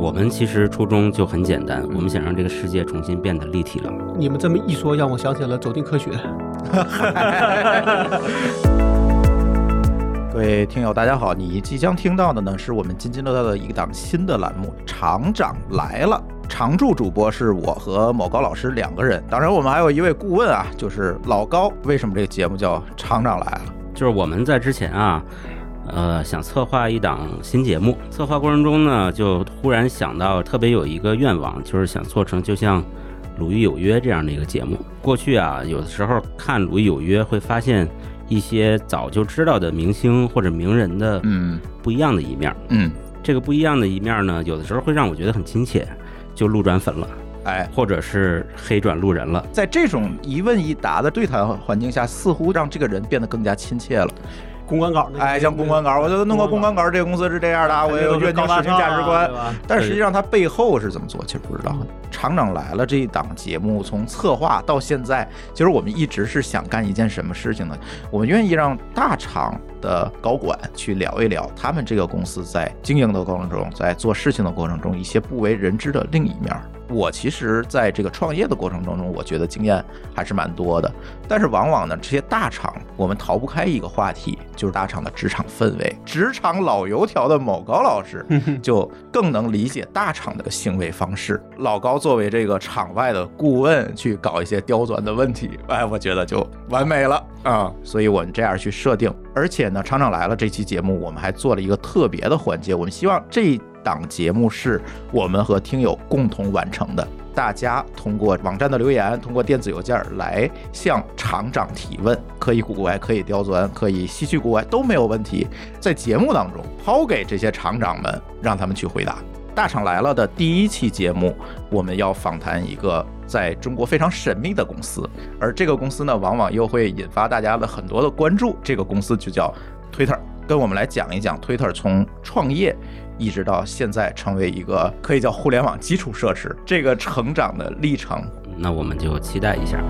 我们其实初衷就很简单，我们想让这个世界重新变得立体了。你们这么一说，让我想起了《走进科学》。各位听友，大家好！你即将听到的呢，是我们津津乐道的一档新的栏目《厂长来了》。常驻主播是我和某高老师两个人，当然我们还有一位顾问啊，就是老高。为什么这个节目叫《厂长来了》？就是我们在之前啊，呃，想策划一档新节目，策划过程中呢，就忽然想到特别有一个愿望，就是想做成就像《鲁豫有约》这样的一个节目。过去啊，有的时候看《鲁豫有约》会发现一些早就知道的明星或者名人的嗯不一样的一面。嗯，这个不一样的一面呢，有的时候会让我觉得很亲切，就路转粉了，哎，或者是黑转路人了。在这种一问一答的对谈环境下，似乎让这个人变得更加亲切了。公关稿那，哎，像公关稿，我就弄个公关稿，这个公司是这样的啊，我有愿景、使命、价值观？但实际上它背后是怎么做，其实不知道。厂长来了这一档节目，从策划到现在，其实我们一直是想干一件什么事情呢？我们愿意让大厂的高管去聊一聊他们这个公司在经营的过程中，在做事情的过程中一些不为人知的另一面。我其实在这个创业的过程当中，我觉得经验还是蛮多的。但是往往呢，这些大厂我们逃不开一个话题，就是大厂的职场氛围。职场老油条的某高老师 就更能理解大厂的行为方式。老高作为这个场外的顾问，去搞一些刁钻的问题，哎，我觉得就完美了啊！所以我们这样去设定，而且呢，厂长来了这期节目，我们还做了一个特别的环节，我们希望这档节目是我们和听友共同完成的。大家通过网站的留言，通过电子邮件来向厂长提问，可以古怪，可以刁钻，可以稀奇古怪都没有问题。在节目当中抛给这些厂长们，让他们去回答。大厂来了的第一期节目，我们要访谈一个在中国非常神秘的公司，而这个公司呢，往往又会引发大家的很多的关注。这个公司就叫 Twitter，跟我们来讲一讲 Twitter 从创业一直到现在成为一个可以叫互联网基础设施这个成长的历程。那我们就期待一下。